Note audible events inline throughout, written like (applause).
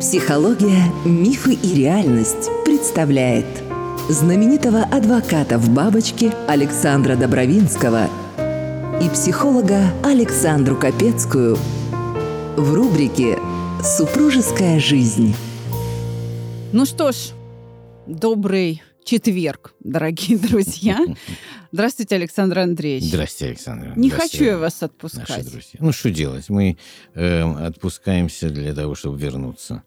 Психология, мифы и реальность представляет знаменитого адвоката в бабочке Александра Добровинского и психолога Александру Капецкую в рубрике «Супружеская жизнь». Ну что ж, добрый четверг, дорогие (laughs) друзья. (laughs) Здравствуйте, Александр Андреевич. Здравствуйте, Александр. Не хочу я вас отпускать. Наши друзья. Ну, что делать? Мы э, отпускаемся для того, чтобы вернуться.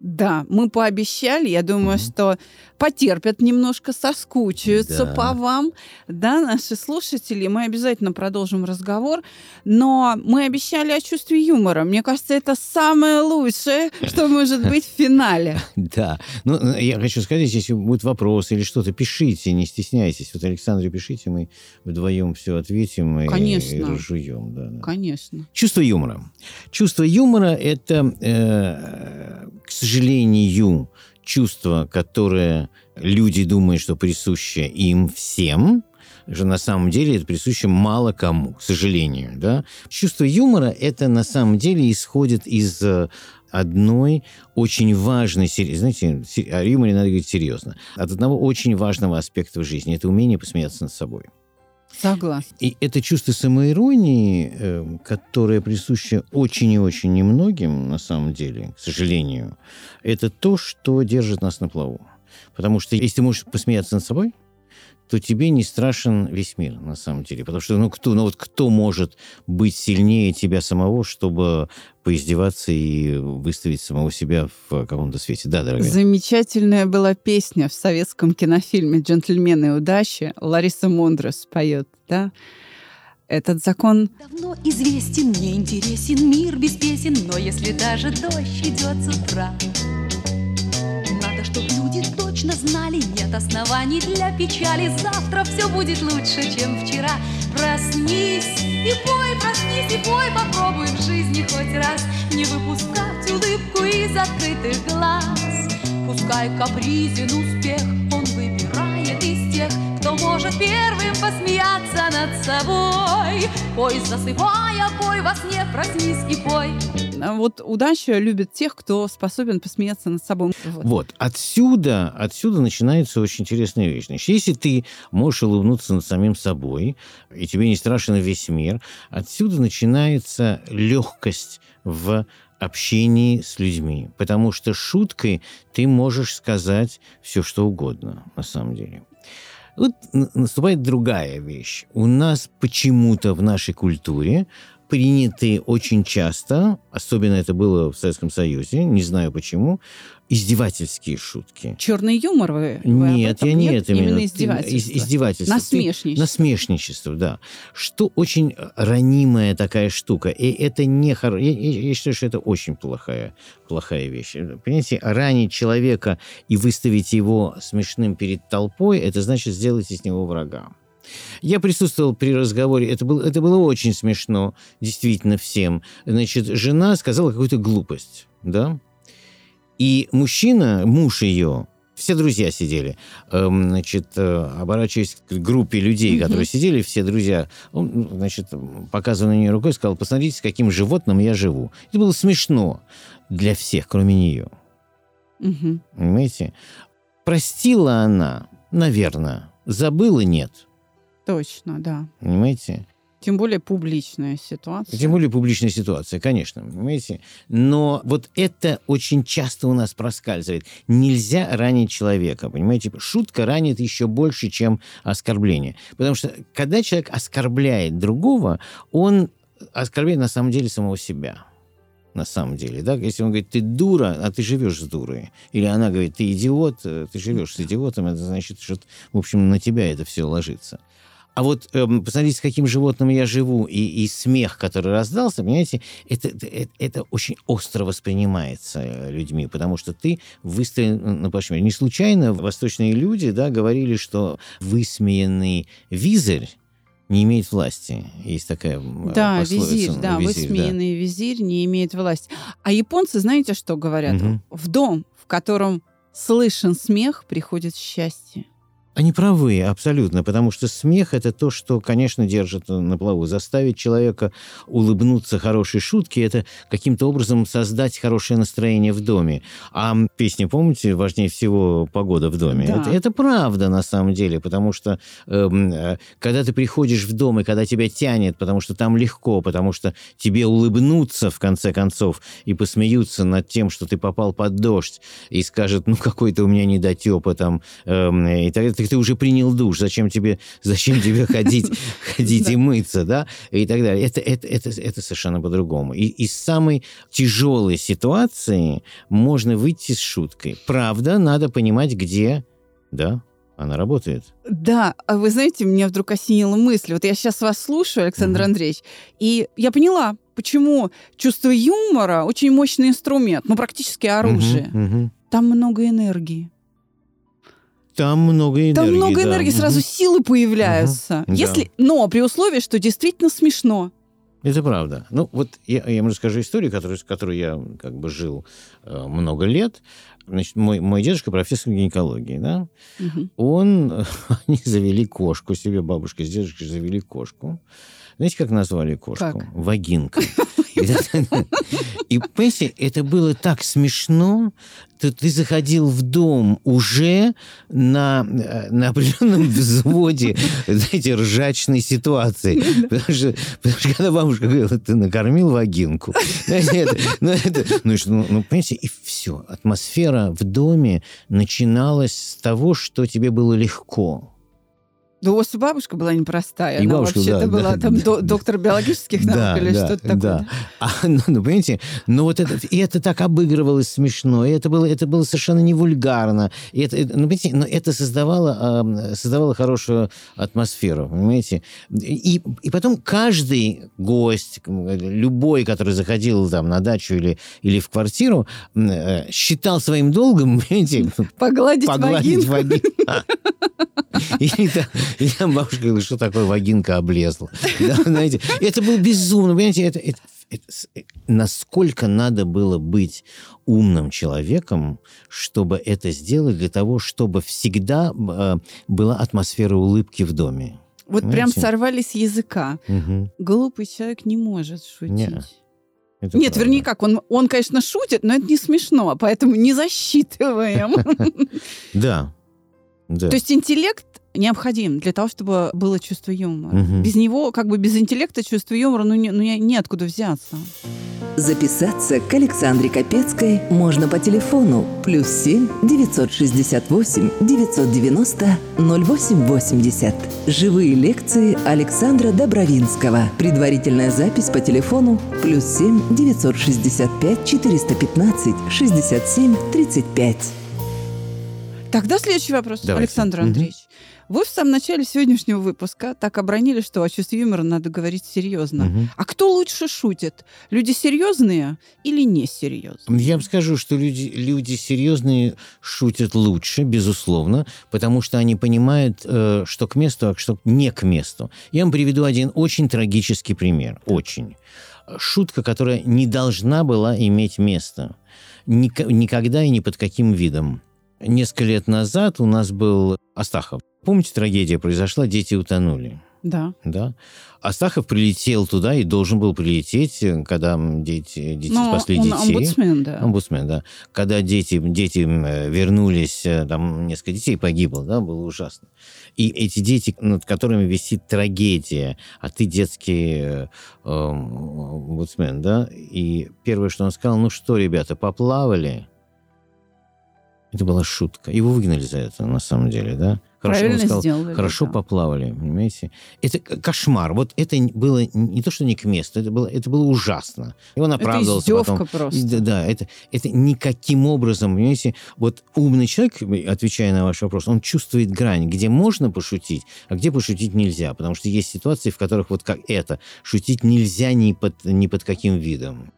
Да, мы пообещали. Я думаю, mm-hmm. что потерпят немножко, соскучаются да. по вам, да, наши слушатели. Мы обязательно продолжим разговор. Но мы обещали о чувстве юмора. Мне кажется, это самое лучшее, что может быть в финале. (laughs) Да. Ну, я хочу сказать, если будет вопрос или что-то, пишите, не стесняйтесь. Вот Александре пишите, мы вдвоем все ответим Конечно. и разжуем. Да, да. Конечно. Чувство юмора. Чувство юмора – это, э, к сожалению, сожалению, чувство, которое люди думают, что присуще им всем, же на самом деле это присуще мало кому, к сожалению. Да? Чувство юмора – это на самом деле исходит из э, одной очень важной, знаете, о юморе надо говорить серьезно, от одного очень важного аспекта в жизни – это умение посмеяться над собой. Согласна. И это чувство самоиронии, э, которое присуще очень и очень немногим, на самом деле, к сожалению, это то, что держит нас на плаву. Потому что если ты можешь посмеяться над собой, то тебе не страшен весь мир, на самом деле. Потому что, ну, кто, ну, вот кто может быть сильнее тебя самого, чтобы поиздеваться и выставить самого себя в каком-то свете? Да, дорогая. Замечательная была песня в советском кинофильме «Джентльмены удачи». Лариса Мондрос поет, да? Этот закон... Давно известен, мне интересен мир без песен, но если даже дождь идет с утра, точно знали, нет оснований для печали. Завтра все будет лучше, чем вчера. Проснись и пой, проснись и пой, попробуй в жизни хоть раз не выпускать улыбку из открытых глаз. Пускай капризен успех, он выбирает из тех, кто может первым посмеяться над собой. Пой, засыпая, пой во сне, проснись и пой. А вот удача любит тех, кто способен посмеяться над собой. Вот. вот. Отсюда, отсюда начинается очень интересная вещь. Значит, если ты можешь улыбнуться над самим собой, и тебе не страшен весь мир, отсюда начинается легкость в общении с людьми. Потому что шуткой ты можешь сказать все, что угодно, на самом деле. Вот наступает другая вещь. У нас почему-то в нашей культуре приняты очень часто, особенно это было в Советском Союзе, не знаю почему, издевательские шутки. Черный юмор вы? Нет, вы я не нет, это именно. Именно издевательство. издевательство. Насмешничество. насмешничество, да. Что очень ранимая такая штука. И это не хор... я, я, я считаю, что это очень плохая, плохая вещь. Понимаете, ранить человека и выставить его смешным перед толпой, это значит сделать из него врага. Я присутствовал при разговоре, это было, это было очень смешно, действительно, всем. Значит, жена сказала какую-то глупость, да? И мужчина, муж ее, все друзья сидели, эм, значит, э, оборачиваясь к группе людей, mm-hmm. которые сидели, все друзья, он, значит, показывая на нее рукой, сказал, посмотрите, с каким животным я живу. Это было смешно для всех, кроме нее. Mm-hmm. Понимаете? Простила она, наверное, забыла нет – Точно, да. Понимаете? Тем более публичная ситуация. Тем более публичная ситуация, конечно, понимаете? Но вот это очень часто у нас проскальзывает. Нельзя ранить человека, понимаете? Шутка ранит еще больше, чем оскорбление. Потому что когда человек оскорбляет другого, он оскорбляет на самом деле самого себя на самом деле, да, если он говорит, ты дура, а ты живешь с дурой, или она говорит, ты идиот, э, ты живешь с идиотом, это значит, что, в общем, на тебя это все ложится. А вот эм, посмотрите, с каким животным я живу, и, и смех, который раздался, понимаете, это, это, это очень остро воспринимается э, людьми, потому что ты выстроен на площади. Не случайно восточные люди да, говорили, что высмеянный визарь не имеет власти. Есть такая да, визирь, да, визирь, высмеянный да. визирь не имеет власти. А японцы, знаете, что говорят? Угу. В дом, в котором слышен смех, приходит счастье. Они правы, абсолютно, потому что смех – это то, что, конечно, держит на плаву. Заставить человека улыбнуться хорошей шутке – это каким-то образом создать хорошее настроение в доме. А песни, помните, важнее всего погода в доме? Да. Это, это правда на самом деле, потому что эм, э, когда ты приходишь в дом и когда тебя тянет, потому что там легко, потому что тебе улыбнуться в конце концов и посмеются над тем, что ты попал под дождь, и скажут, ну какой-то у меня недотепа там, эм, и так ты, ты уже принял душ, зачем тебе, зачем тебе ходить, (laughs) ходить и мыться, да, и так далее. Это, это, это, это совершенно по-другому. И из самой тяжелой ситуации можно выйти с шуткой. Правда, надо понимать, где, да, она работает. Да, а вы знаете, меня вдруг осенила мысль. Вот я сейчас вас слушаю, Александр Мгм. Андреевич, и я поняла, почему чувство юмора очень мощный инструмент, ну практически оружие. Мгм. Там много энергии. Там много энергии. Там много да. энергии, сразу Мгм. силы появляются. Да. Если, но при условии, что действительно смешно. Это правда. Ну, вот я, я вам расскажу историю, которую, с которой я как бы жил э, много лет. Значит, мой, мой дедушка профессор гинекологии, да? Мгм. Он, (laughs) они завели кошку себе, бабушка с дедушкой завели кошку. Знаете, как назвали кошку? Как? (laughs) Вагинка. И, понимаете, это было так смешно, ты, ты заходил в дом уже на, э, на определенном (laughs) взводе, знаете, ржачной ситуации. (laughs) Потому что, потому что когда бабушка говорила, ты накормил вагинку. Знаете, это- ну, это- ну, ну, ну, понимаете, и все. Атмосфера в доме начиналась с того, что тебе было легко. Да у вас и бабушка была непростая. И Она бабушка, вообще-то да, была да, там да, до- да. доктор биологических (laughs) наук Да, или да, что-то такое. да. А, ну, ну, понимаете, ну вот это, и это так обыгрывалось смешно, и это было, это было совершенно не вульгарно, и это, это- ну, понимаете, но это создавало, создавало хорошую атмосферу, понимаете, и, и потом каждый гость, любой, который заходил там на дачу или, или в квартиру, э, считал своим долгом, (laughs) понимаете, Погладить, погладить вагинку. вагинку. (laughs) Или (laughs) там бабушка говорила, что такое вагинка облезла. (laughs) Да, знаете, это было безумно, понимаете, это, это- это э, насколько надо было быть умным человеком, чтобы это сделать, для того, чтобы всегда э, была атмосфера улыбки в доме. Вот прям Понимаете? сорвали с языка. Мгм. Глупый человек не может шутить. Не, Это Нет, правда. вернее как, он, он, конечно, шутит, но это не смешно, поэтому не засчитываем. (laughs) Да. То есть интеллект необходим для того, чтобы было чувство юмора. Мгм. Без него, как бы без интеллекта, чувство юмора, ну, не, ну не- неоткуда взяться. Записаться к Александре Капецкой можно по телефону плюс 7 968 990 0880. Живые лекции Александра Добровинского. Предварительная запись по телефону плюс 7 965 415 67 35. Тогда следующий вопрос, Давайте. Александр. Андреевич. Вы в самом начале сегодняшнего выпуска так обронили, что о чувстве юмора надо говорить серьезно. Мгм. А кто лучше шутит? Люди серьезные или несерьезные? Я вам скажу, что люди, люди серьезные шутят лучше, безусловно, потому что они понимают, э, что к месту, а что не к месту. Я вам приведу один очень трагический пример. Очень. Шутка, которая не должна была иметь место. Ник- никогда и ни под каким видом. Несколько лет назад у нас был Астахов. Помните, трагедия произошла, дети утонули. Да. Да. Астахов прилетел туда и должен был прилететь, когда дети, дети Но спасли он детей. омбудсмен, да. Омбудсмен, да. Когда дети, дети э, вернулись, э, там несколько детей погибло, да, было ужасно. И эти дети, над которыми висит трагедия, а ты детский э, омбудсмен, да, и первое, что он сказал, ну что, ребята, поплавали? Это была шутка. Его выгнали за это, на самом деле, да. Он Правильно сказал, сделали. Хорошо да. поплавали, понимаете? Это кошмар. Вот это было не то, что не к месту, это было, это было ужасно. И он Это оправдывался издевка потом. просто. Да, да, это, это никаким образом, понимаете, вот умный человек, отвечая на ваш вопрос, он чувствует грань, где можно пошутить, а где пошутить нельзя. Потому что есть ситуации, в которых вот как это, шутить нельзя ни под, ни под каким видом.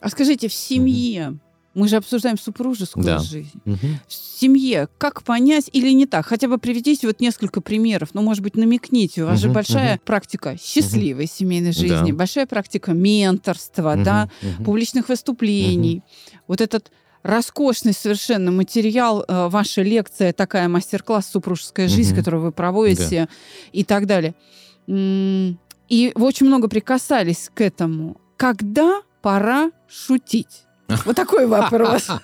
А скажите, в семье, мы же обсуждаем супружескую Да. жизнь. Мгм. В семье как понять или не так? Хотя бы приведите вот несколько примеров. Ну, может быть, намекните. У вас же Мгм, большая практика счастливой семейной жизни, Да. большая практика менторства, да, Мгм, мгм. публичных выступлений. Вот этот роскошный совершенно материал, э, ваша лекция, такая мастер-класс «Супружеская жизнь», Мгм. которую вы проводите и так далее. И вы очень много прикасались к этому. Когда пора шутить? Вот такой вопрос. (laughs)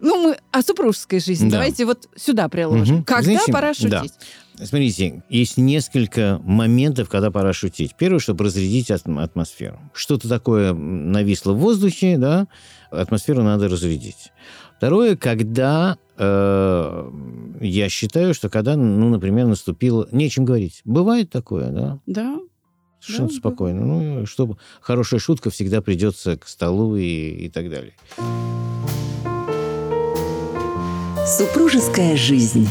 Ну, мы о супружеской жизни. Да. Давайте вот сюда приложим. Когда пора шутить? Смотрите, есть несколько моментов, когда пора шутить. Первое, чтобы разрядить атм- атмосферу. Что-то такое нависло в воздухе, да, атмосферу надо разрядить. Второе, когда э, я считаю, что когда, ну, например, наступило... Нечем говорить. Бывает такое, да? Да. Совершенно Да, спокойно. Ну, и чтобы хорошая шутка всегда придется к столу и, и так далее. Супружеская жизнь.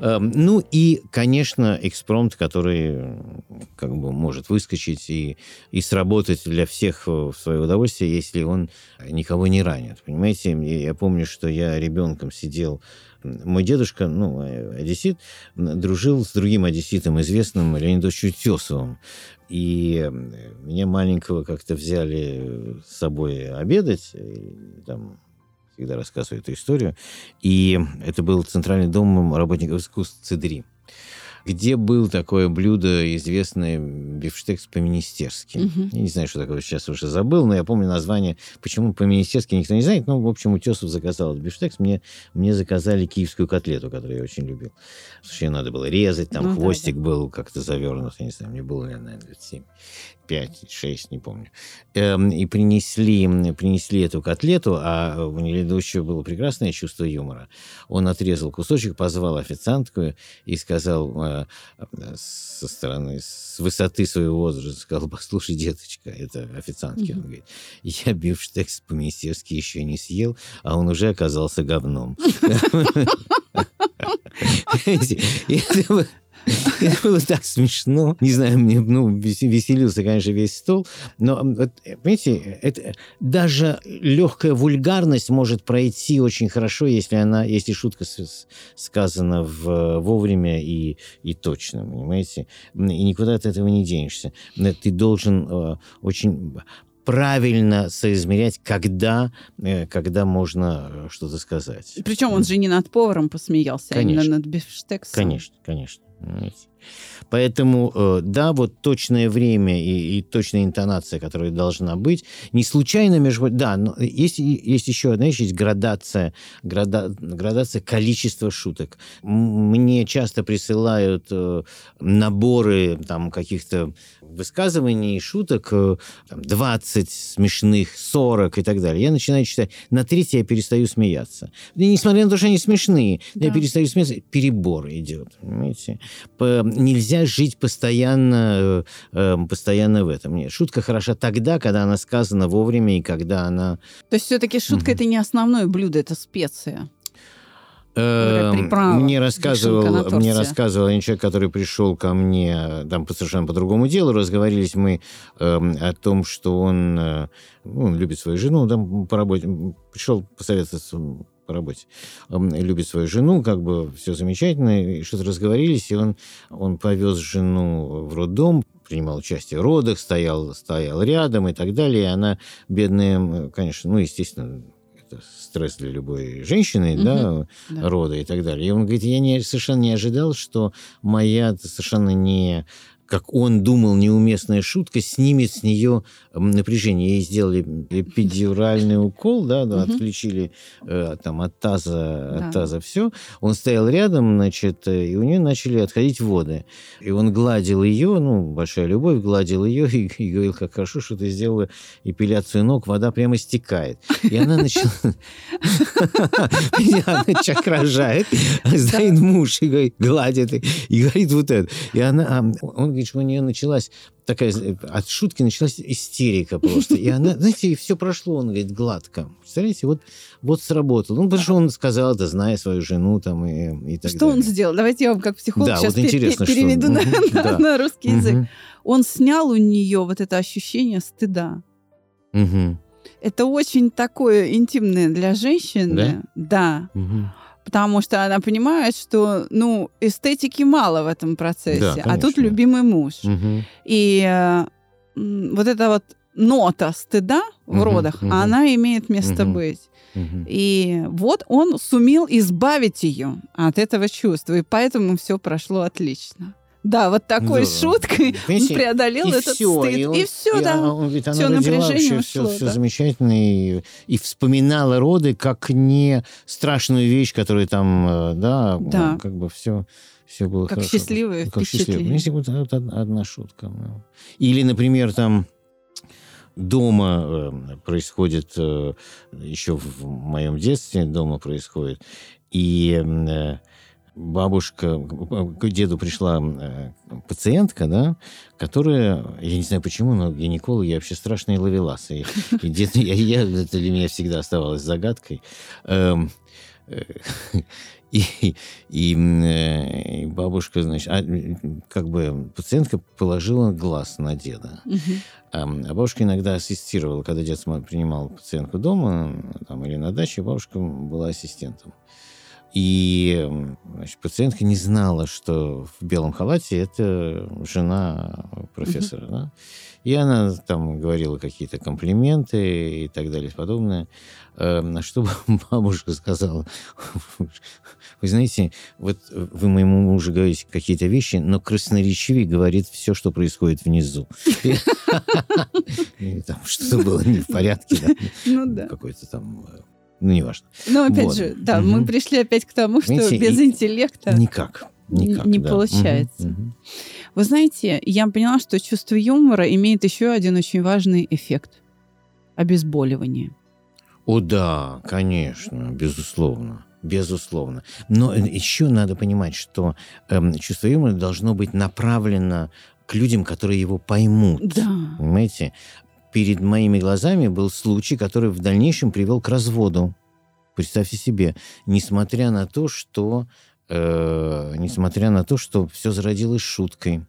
Эм, Ну и, конечно, экспромт, который м, как бы может выскочить и, и сработать для всех э, в свое удовольствие, если он никого не ранит. Понимаете, я помню, что я ребенком сидел, мой дедушка, ну, э, одессит, дружил с другим одесситом, известным Леонидом Утесовым. И э, меня маленького как-то взяли с собой обедать, там всегда рассказываю эту историю. И это был Центральный дом работников искусств ЦИДРИ, где был такое блюдо известное бифштекс по-министерски. Мгм. Я не знаю, что такое, сейчас уже забыл, но я помню название. Почему по-министерски, никто не знает. Ну, в общем, Утесов заказал этот бифштекс. Мне, мне заказали киевскую котлету, которую я очень любил. Потому что ее надо было резать, там Ну да, хвостик был как-то завернут, я не знаю, мне было, наверное, лет 7. 5, 6, не помню. Эм, и принесли, принесли эту котлету, а у ведущего было прекрасное чувство юмора. Он отрезал кусочек, позвал официантку и сказал э, со стороны, с высоты своего возраста, сказал, послушай, деточка, это официантки, он говорит, я бифштекс по-министерски еще не съел, а он уже оказался говном. (laughs) (laughs) (laughs) Это было- так смешно. Не знаю, мне ну, вес- веселился, конечно, весь стол. Но, вот, э, понимаете, это, даже легкая вульгарность может пройти очень хорошо, если она, если шутка сказана в, вовремя и, и точно, понимаете? И никуда от этого не денешься. М, Ты должен э, очень правильно соизмерять, когда, э, когда можно э, что-то сказать. Причем он же не над поваром посмеялся, а Конечно. именно над бифштексом. Конечно, конечно. Понимаете. Поэтому, э, да, вот точное время и, и точная интонация, которая должна быть, не случайно, между да, но есть, и- есть еще, знаешь, есть градация, града- градация количества шуток. Мне часто присылают э, наборы там каких-то высказываний, шуток, э, там, 20 смешных, 40 и так далее. Я начинаю читать. На третье я перестаю смеяться. И несмотря на то, что они смешные, я Да. перестаю смеяться. Перебор идет, понимаете? Нельзя жить постоянно, э, э, постоянно в этом. Нет, шутка хороша тогда, когда она сказана вовремя и когда она... То есть все-таки шутка Мгм. это не основное блюдо, это специя. Эм, приправа, Мне рассказывал, мне рассказывал один человек, который пришел ко мне э, там по совершенно по другому делу. Разговорились мы эм, о том, что он, э, ну, он любит свою жену, там по работе пришел посоветоваться по работе, любит свою жену, как бы все замечательно, и что-то разговорились, и он, он повез жену в роддом, принимал участие в родах, стоял, стоял рядом и так далее, и она, бедная, конечно, ну, естественно, это стресс для любой женщины, Мгм. да, Да. рода и так далее. И он говорит, я не, совершенно не ожидал, что моя совершенно не как он думал, неуместная шутка снимет с нее напряжение. Ей сделали эпидуральный укол, да, да, Мгм. отключили э, там от таза, Да. от таза все. Он стоял рядом, значит, э, и у нее начали отходить воды. И он гладил ее, ну, большая любовь, гладил ее и, и говорил, как хорошо, что ты сделала эпиляцию ног, вода прямо стекает. И она начала... (laughs) Она человек рожает, стоит муж и говорит, гладит, и и говорит вот это. И она, а, он что у нее началась такая, от шутки началась истерика просто. И она, знаете, и все прошло, он говорит, гладко. Представляете, вот, вот сработало. Ну, потому что он сказал это, зная свою жену там и, и так Что он далее. сделал? Давайте я вам как психолог Да, сейчас вот интересно, что- переведу на, на- да. на русский язык. Мгм, Он снял у нее вот это ощущение стыда. мгм, Это очень такое интимное для женщины. Да? Да. мгм. Потому что она понимает, что, ну, эстетики мало в этом процессе, Да, а тут любимый муж. Мгм. И э, вот это вот нота стыда в Мгм, родах, мгм. она имеет место Мгм. быть. Мгм. И вот он сумел избавить ее от этого чувства, и поэтому все прошло отлично. Да, вот такой Здорово. шуткой он Понимаете, преодолел и этот всё, стыд. и он- и все, и да. он, она Всё родила напряжение вообще все, ушло, все да. замечательно и, и вспоминала роды как не страшную вещь, которая там, э, да, Да. как бы все, все было Как хорошо. счастливое Как счастливо. впечатление. Если вот, вот од- одна шутка. ну. Или, например, там дома э, происходит, э, еще в моем детстве дома происходит, и бабушка, к деду пришла э, пациентка, да, которая, я не знаю почему, но гинекологи вообще страшные ловеласы. И, и дед, я, я- это для меня всегда оставалось загадкой. Эм, э, (laughs) и, и, э, и бабушка, значит, а, как бы пациентка положила глаз на деда. Мгм. А а бабушка иногда ассистировала, когда дед принимал пациентку дома там, или на даче, бабушка была ассистентом. И значит, пациентка не знала, что в белом халате это жена профессора. да. И она там говорила какие-то комплименты и так далее и подобное. Э, На что (laughs) бабушка сказала, вы знаете, вот вы моему мужу говорите какие-то вещи, но красноречивее говорит все, что происходит внизу. (laughs) Что-то было не в порядке. Ну. Какой-то там... э, Ну, неважно. Но опять Вот. же, да, мы Мгм. пришли опять к тому, что Понимаете, без интеллекта Никак. Никак, не да. получается. Мгм, мгм. Вы знаете, я поняла, что чувство юмора имеет еще один очень важный эффект – обезболивание. О, да, конечно, безусловно. Безусловно. Но э, еще надо понимать, что эм, чувство юмора должно быть направлено к людям, которые его поймут. Да. Понимаете? Перед моими глазами был случай, который в дальнейшем привел к разводу. Представьте себе, несмотря на то, что э, несмотря на то, что все зародилось шуткой.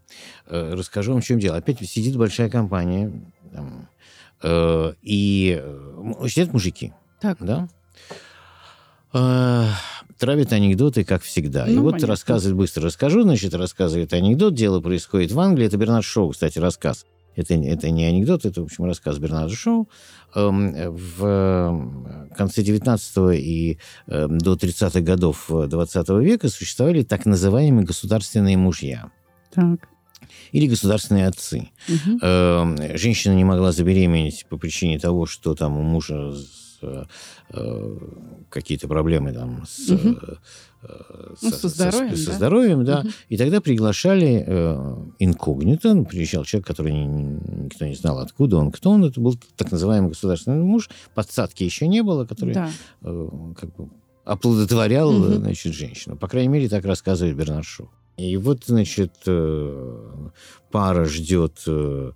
Э, расскажу вам, в чем дело. Опять сидит большая компания, там, э, и э, сидят мужики, Так. да? Э, травят анекдоты, как всегда. и Ну, вот понятно. рассказывает, быстро расскажу, значит, рассказывает анекдот. Дело происходит в Англии. Это Бернард Шоу, кстати, рассказ. Это, это не анекдот, это, в общем, рассказ Бернарда Шоу. Эм, В э, конце 19 и э, до 30-х годов 20 века существовали так называемые государственные мужья Так. или государственные отцы. Э, Женщина не могла забеременеть по причине того, что там у мужа э, э, какие-то проблемы там с, Мгм. Ну, со здоровьем, со да? здоровьем, да. Мгм. И тогда приглашали э, инкогнито, ну, приезжал человек, который ни- никто не знал, откуда он, кто он. Это был так называемый государственный муж. Подсадки еще не было, который Да. э, как бы оплодотворял, э, значит, женщину. По крайней мере, так рассказывает Бернард Шоу. И вот, значит, э, пара ждет, э,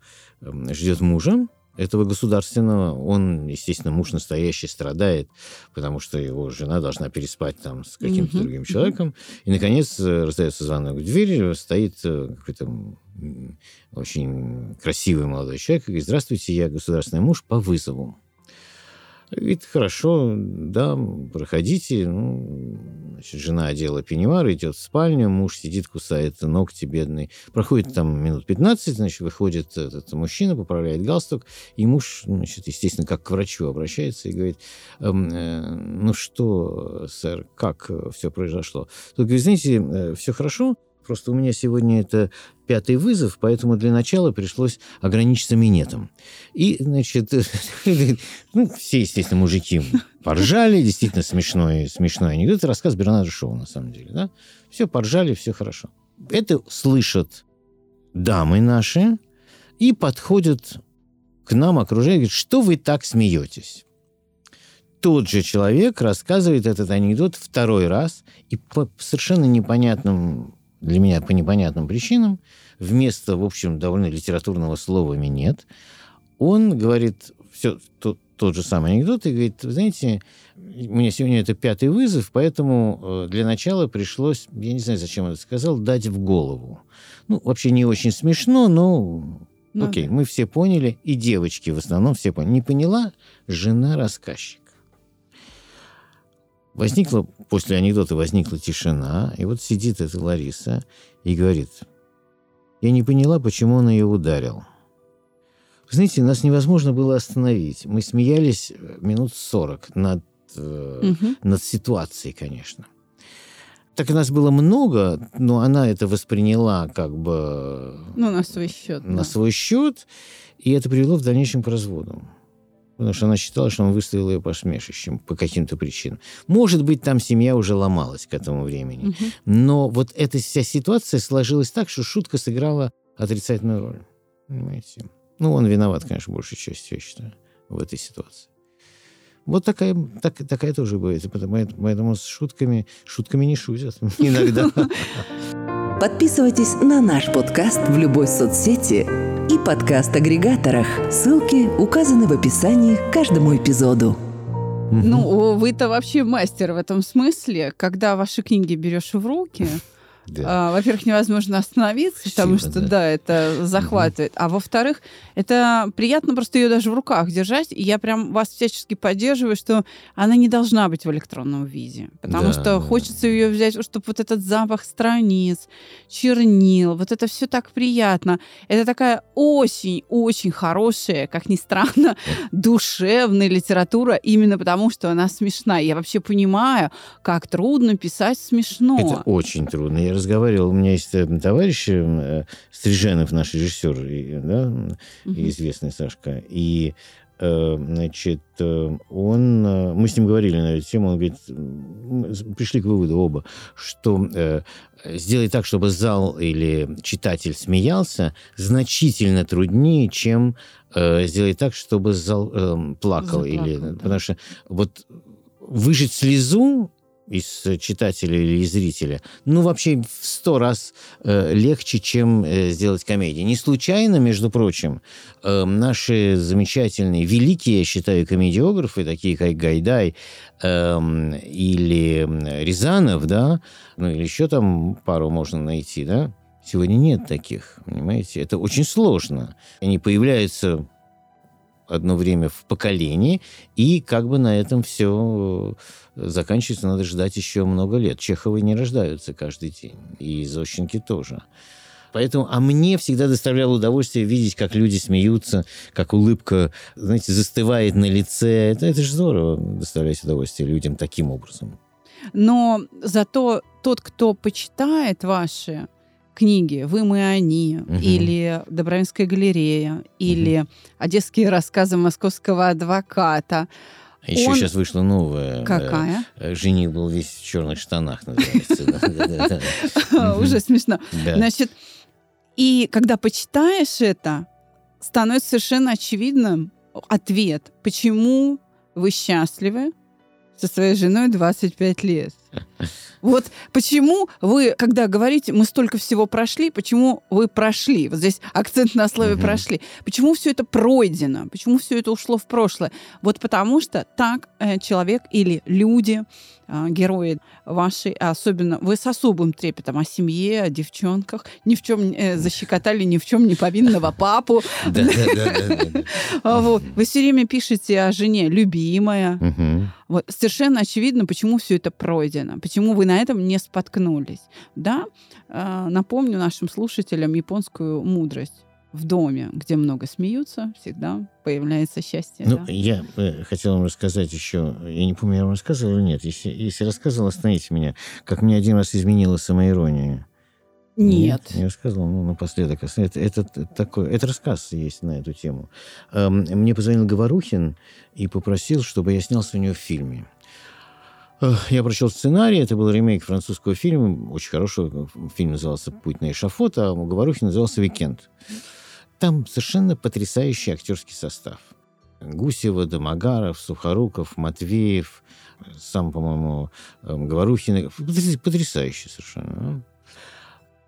ждет мужа, этого государственного, он, естественно, муж настоящий страдает, потому что его жена должна переспать там с каким-то Мгм, другим человеком. И, наконец, э, раздается звонок в дверь, стоит э, какой-то очень красивый молодой человек и говорит, здравствуйте, я государственный муж по вызову. Говорит, хорошо, да, проходите. Ну, значит, жена одела пеньюар, идет в спальню, муж сидит, кусает ногти бедный. Проходит там минут 15, значит, выходит этот мужчина, поправляет галстук, и муж, значит, естественно, как к врачу обращается и говорит, «Эм, э, ну что, сэр, как все произошло? Тут говорит, знаете, все хорошо, просто у меня сегодня это пятый вызов, поэтому для начала пришлось ограничиться минетом. И, значит, (laughs) ну, все, естественно, мужики поржали, действительно смешной, смешной анекдот. Это рассказ Бернарда Шоу, на самом деле, да? Все поржали, все хорошо. Это слышат дамы наши и подходят к нам, окружая, говорят, что вы так смеетесь? Тот же человек рассказывает этот анекдот второй раз, и по совершенно непонятным, для меня по непонятным причинам, вместо, в общем, довольно литературного слова «минет», он говорит все тот, тот же самый анекдот и говорит, вы знаете, у меня сегодня это пятый вызов, поэтому э, для начала пришлось, я не знаю, зачем он это сказал, дать в голову. Ну, вообще не очень смешно, но Ну окей, мы все поняли, и девочки в основном все поняли. Не поняла жена рассказчика. Возникла, после анекдота возникла тишина, и вот сидит эта Лариса и говорит, я не поняла, почему он ее ударил. знаете, нас невозможно было остановить. Мы смеялись э, минут 40 над, э, Мгм. над ситуацией, конечно. Так и нас было много, но она это восприняла как бы Ну, на свой счет. на да. свой счет, и это привело в дальнейшем к разводу. Потому что она считала, что он выставил ее посмешищем по каким-то причинам. Может быть, там семья уже ломалась к этому времени. Мгм. Но вот эта вся ситуация сложилась так, что шутка сыграла отрицательную роль. Понимаете? Ну, он виноват, конечно, большей частью, я считаю, в этой ситуации. Вот такая, так, такая тоже бывает. Поэтому, поэтому с шутками, шутками не шутят (laughs) иногда. Подписывайтесь на наш подкаст в любой соцсети и подкаст-агрегаторах. Ссылки указаны в описании к каждому эпизоду. Ну, вы-то вообще мастер в этом смысле, когда ваши книги берешь в руки. Да. а, во-первых, невозможно остановиться, потому Спасибо, что, да. да, это захватывает. А во-вторых, это приятно просто ее даже в руках держать. И я прям вас всячески поддерживаю, что она не должна быть в электронном виде. Потому Да, что да. хочется ее взять, чтобы вот этот запах страниц, чернил, вот это все так приятно. Это такая очень-очень хорошая, как ни странно, (laughs) душевная литература, именно потому что она смешная. Я вообще понимаю, как трудно писать смешно. Это очень трудно. Я разговаривал, у меня есть э, товарищ э, Стриженов, наш режиссер, и, да, Мгм. известный Сашка, и э, значит, э, он, мы с ним говорили на эту тему, он говорит, пришли к выводу оба, что э, сделать так, чтобы зал или читатель смеялся, значительно труднее, чем э, сделать так, чтобы зал э, плакал. или, Заплакал, да. Потому что вот выжать слезу из читателя или из зрителя, ну, вообще в сто раз э, легче, чем э, сделать комедию. Не случайно, между прочим, э, наши замечательные, великие, я считаю, комедиографы, такие как Гайдай эм, или Рязанов, да, ну, или еще там пару можно найти, да, сегодня нет таких, понимаете? Это очень сложно. Они появляются одно время в поколении, и как бы на этом все заканчивается, надо ждать еще много лет. Чеховы не рождаются каждый день, и Зощенки тоже. Поэтому, а мне всегда доставляло удовольствие видеть, как люди смеются, как улыбка, знаете, застывает на лице. Это, это же здорово, доставлять удовольствие людям таким образом. Но зато тот, кто почитает ваши книги «Вы, мы, они» Мгм. или «Добровинская галерея» или «Одесские рассказы московского адвоката», А еще Он- сейчас вышла новая. э, какая? э, Жених был весь в черных штанах, называется. (laughs) Уже смешно. Значит, и когда почитаешь это, становится совершенно очевидным ответ, почему вы счастливы со своей женой 25 лет. (laughs) Вот почему вы, когда говорите, мы столько всего прошли, почему вы прошли? Вот здесь акцент на слове Мгм. прошли. Почему все это пройдено? Почему все это ушло в прошлое? Вот потому что так э, человек или люди, э, герои ваши, а особенно вы с особым трепетом о семье, о девчонках, ни в чем э, защекотали ни в чем не повинного папу. (laughs) А. Вы все время пишете о жене любимая. Вот. Совершенно очевидно, почему все это пройдено, почему вы на этом не споткнулись. Да, э, напомню нашим слушателям японскую мудрость. В доме, где много смеются, всегда появляется счастье. Ну, да. я э, хотел вам рассказать еще, я не помню, я вам рассказывал или нет. Если, если рассказывал, остановите меня. Как мне один раз изменила самоирония. Нет. Не рассказывал, ну, напоследок. Это, это, такой, это рассказ есть на эту тему. Эм, Мне позвонил Говорухин и попросил, чтобы я снялся у него в фильме. Я прочел сценарий, это был ремейк французского фильма, очень хорошего. Фильм назывался «Путь на эшафот», а у назывался «Викенд». Там совершенно потрясающий актерский состав. Гусева, Домогаров, Сухоруков, Матвеев, сам, по-моему, эм, Говорухин. Потряс- Потрясающе совершенно. а.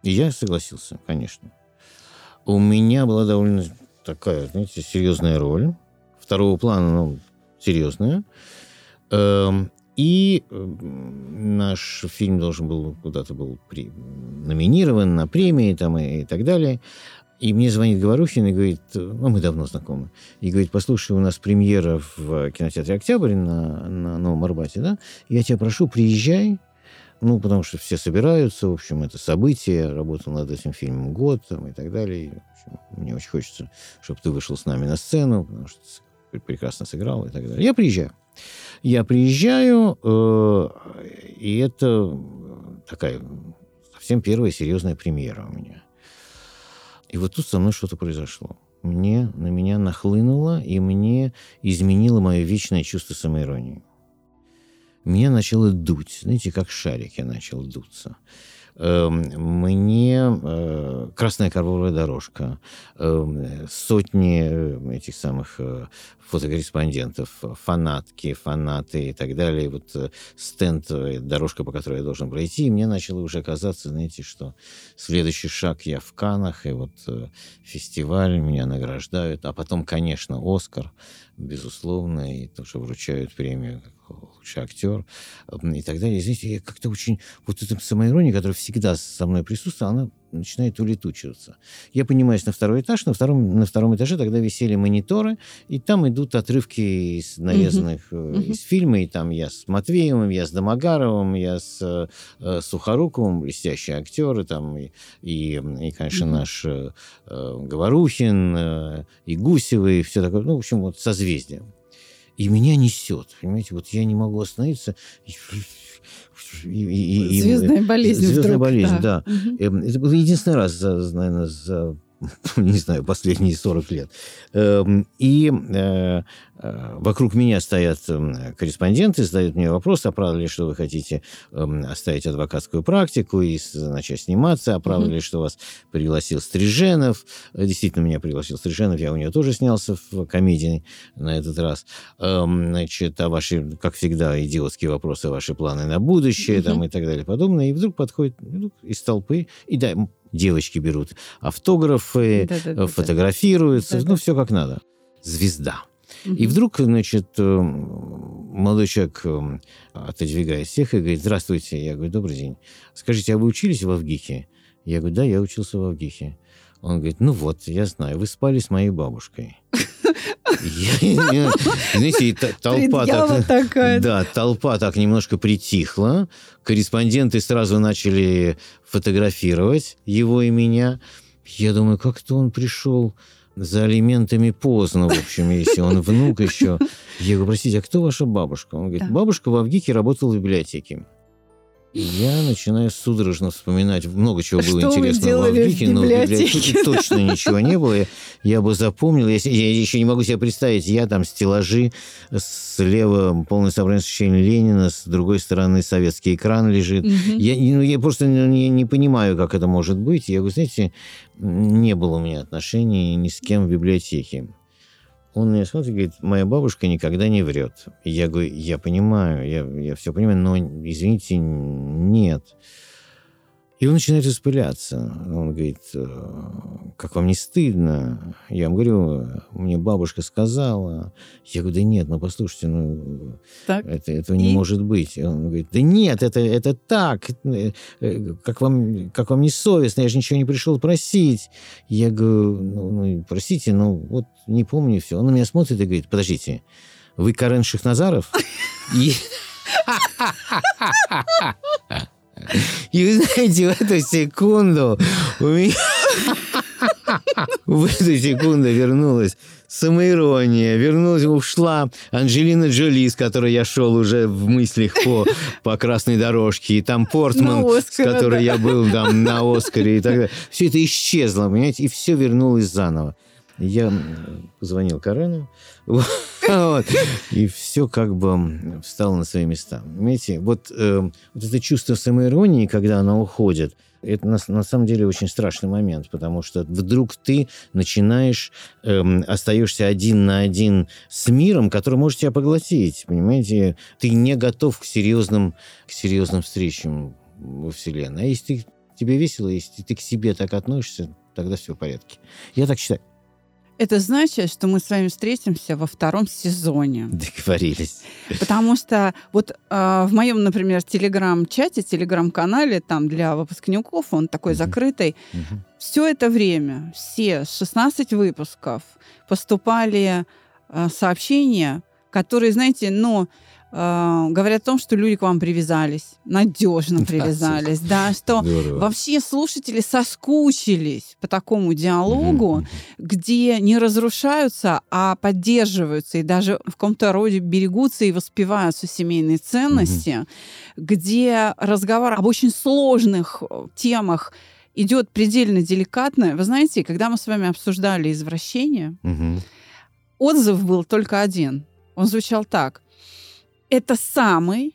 И я согласился, конечно. У меня была довольно такая, знаете, серьезная роль. Второго плана, ну, серьезная. Эм, И наш фильм должен был куда-то был при- номинирован на премии там, и, и так далее. И мне звонит Говорухин и говорит, ну, мы давно знакомы, и говорит, послушай, у нас премьера в кинотеатре «Октябрь» на, на Новом Арбате, да? Я тебя прошу, приезжай, ну, потому что все собираются, в общем, это событие, работал над этим фильмом год там, и так далее. И, в общем, мне очень хочется, чтобы ты вышел с нами на сцену, потому что ты прекрасно сыграл и так далее. Я приезжаю. Я приезжаю, э, и это такая совсем первая серьезная премьера у меня. И вот тут со мной что-то произошло. Мне, на меня нахлынуло, и мне изменило мое вечное чувство самоиронии. Меня начало дуть. Знаете, как шарик я начал дуться. Эм, мне э, красная ковровая дорожка, эм, сотни э, этих самых э, фотокорреспондентов, фанатки, фанаты и так далее. Вот стенд, дорожка, по которой я должен пройти. И мне начало уже казаться, знаете, что следующий шаг я в Канах, и вот фестиваль, меня награждают. А потом, конечно, Оскар, безусловно, и тоже вручают премию лучший актер и так далее. Знаете, я как-то очень... Вот эта самоирония, которая всегда со мной присутствует, она начинает улетучиваться. Я поднимаюсь на второй этаж, на втором, на втором этаже тогда висели мониторы, и там идут отрывки из нарезанных uh-huh. из фильма, и там я с Матвеевым, я с Домогаровым, я с э, Сухоруковым, блестящие актеры, там, и, и, и конечно, uh-huh. наш э, Говорухин, э, и Гусевый, и все такое, ну, в общем, вот созвездие и меня несет. Понимаете, вот я не могу остановиться. И, и, и, звездная болезнь. Звездная вдруг, болезнь, да. да. Угу. Это был единственный раз, за, наверное, за (laughs) не знаю, последние 40 лет. Эм, и э, э, вокруг меня стоят эм, корреспонденты, задают мне вопрос, а правда ли, что вы хотите эм, оставить адвокатскую практику и начать сниматься, а правда ли, что вас пригласил Стриженов. Действительно, меня пригласил Стриженов, я у него тоже снялся в комедии на этот раз. Значит, а ваши, как всегда, идиотские вопросы, ваши планы на будущее, там и так далее, подобное. И вдруг подходит вдруг из толпы, и да, девочки берут автографы, да, да, да, фотографируются, да, ну, все как надо. Звезда. Угу. И вдруг, значит, э, молодой человек э, отодвигает всех и говорит, здравствуйте. Я говорю, добрый день. Скажите, а вы учились в Авгике? Я говорю, да, я учился в Авгике. Он говорит, ну вот, я знаю, вы спали с моей бабушкой. Знаете, толпа так... Да, толпа так немножко притихла. Корреспонденты сразу начали фотографировать его и меня. Я думаю, как-то он пришел за алиментами поздно, в общем, если он внук еще. Я говорю, простите, а кто ваша бабушка? Он говорит, бабушка в Авгике работала в библиотеке. Я начинаю судорожно вспоминать. Много чего было что интересного в Авгике, но в библиотеке точно ничего не было. Я бы запомнил. Я, я еще не могу себе представить. Я там стеллажи, слева полное собрание сочинений Ленина, с другой стороны советский экран лежит. Угу. Я, ну, я просто не, не понимаю, как это может быть. Я говорю, знаете, не было у меня отношений ни с кем в библиотеке. Он мне смотрит и говорит, моя бабушка никогда не врет. Я говорю, я понимаю, я, я все понимаю, но, извините, нет. И он начинает распыляться. Он говорит, «Э, как вам не стыдно? Я ему говорю, мне бабушка сказала. Я говорю, да нет, ну послушайте, ну так? это, этого и? не может быть. Он говорит, да нет, это, это так. Э, э, как вам, как вам не совестно? Я же ничего не пришел просить. Я говорю, ну, ну простите, ну вот не помню все. Он на меня смотрит и говорит, подождите, вы Карен Шахназаров? И... (laughs) (laughs) (laughs) И вы знаете, в эту секунду у меня... В эту секунду вернулась самоирония, вернулась, ушла Анджелина Джоли, с которой я шел уже в мыслях по, по красной дорожке, и там Портман, Оскар, с которой да. я был там на Оскаре и так далее. Все это исчезло, понимаете, и все вернулось заново. Я позвонил Карену, вот, и все как бы встало на свои места. Понимаете, вот, э, вот это чувство самоиронии, когда она уходит, это на, на самом деле очень страшный момент, потому что вдруг ты начинаешь, эм, остаешься один на один с миром, который может тебя поглотить, понимаете? Ты не готов к серьезным, к серьезным встречам во Вселенной. А если ты, тебе весело, если ты к себе так относишься, тогда все в порядке. Я так считаю. Это значит, что мы с вами встретимся во втором сезоне. Договорились. Потому что вот э, в моем, например, телеграм-чате, телеграм-канале, там для выпускников, он такой угу. закрытый, угу. все это время, все 16 выпусков поступали э, сообщения, которые, знаете, ну, э, говорят о том, что люди к вам привязались, надежно привязались, да, что вообще слушатели соскучились по такому диалогу, где не разрушаются, а поддерживаются и даже в каком-то роде берегутся и воспеваются семейные ценности, где разговор об очень сложных э, темах идет предельно деликатно. Вы знаете, когда мы с вами обсуждали извращение, отзыв был только один. Он звучал так. Это самый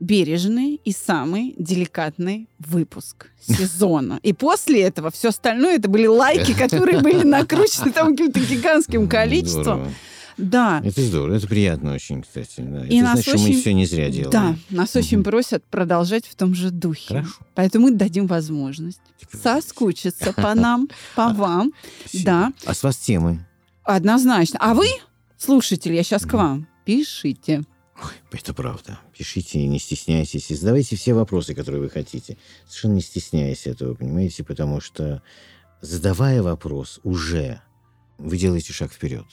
бережный и самый деликатный выпуск (laughs) сезона. И после этого все остальное это были лайки, (laughs) которые были накручены там каким-то гигантским количеством. Здорово. Да. Это здорово, это приятно очень, кстати. Да. И это нас значит, что мы очень- все не зря делаем. Да, нас очень Мгм. просят продолжать в том же духе. Хорошо. Поэтому мы дадим возможность соскучиться (laughs) по нам, по вам. Спасибо. Да, А с вас темы? однозначно. А вы, слушатели, я сейчас к вам, пишите. Это правда. Пишите, не стесняйтесь. И задавайте все вопросы, которые вы хотите. Совершенно не стесняясь этого, понимаете? Потому что, задавая вопрос, уже вы делаете шаг вперед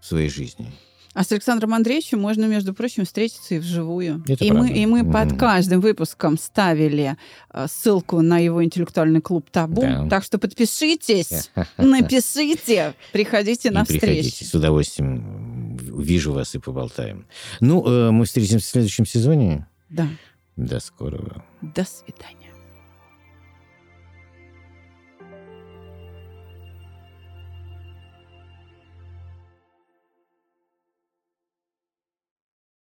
в своей жизни. А с Александром Андреевичем можно, между прочим, встретиться и вживую. Это и, мы, и мы Мгм. под каждым выпуском ставили э, ссылку на его интеллектуальный клуб «Табу». Да. Так что подпишитесь, (laughs) напишите, приходите на И приходите. встречу. С удовольствием увижу вас и поболтаем. Ну, э, мы встретимся в следующем сезоне. Да. До скорого. До свидания.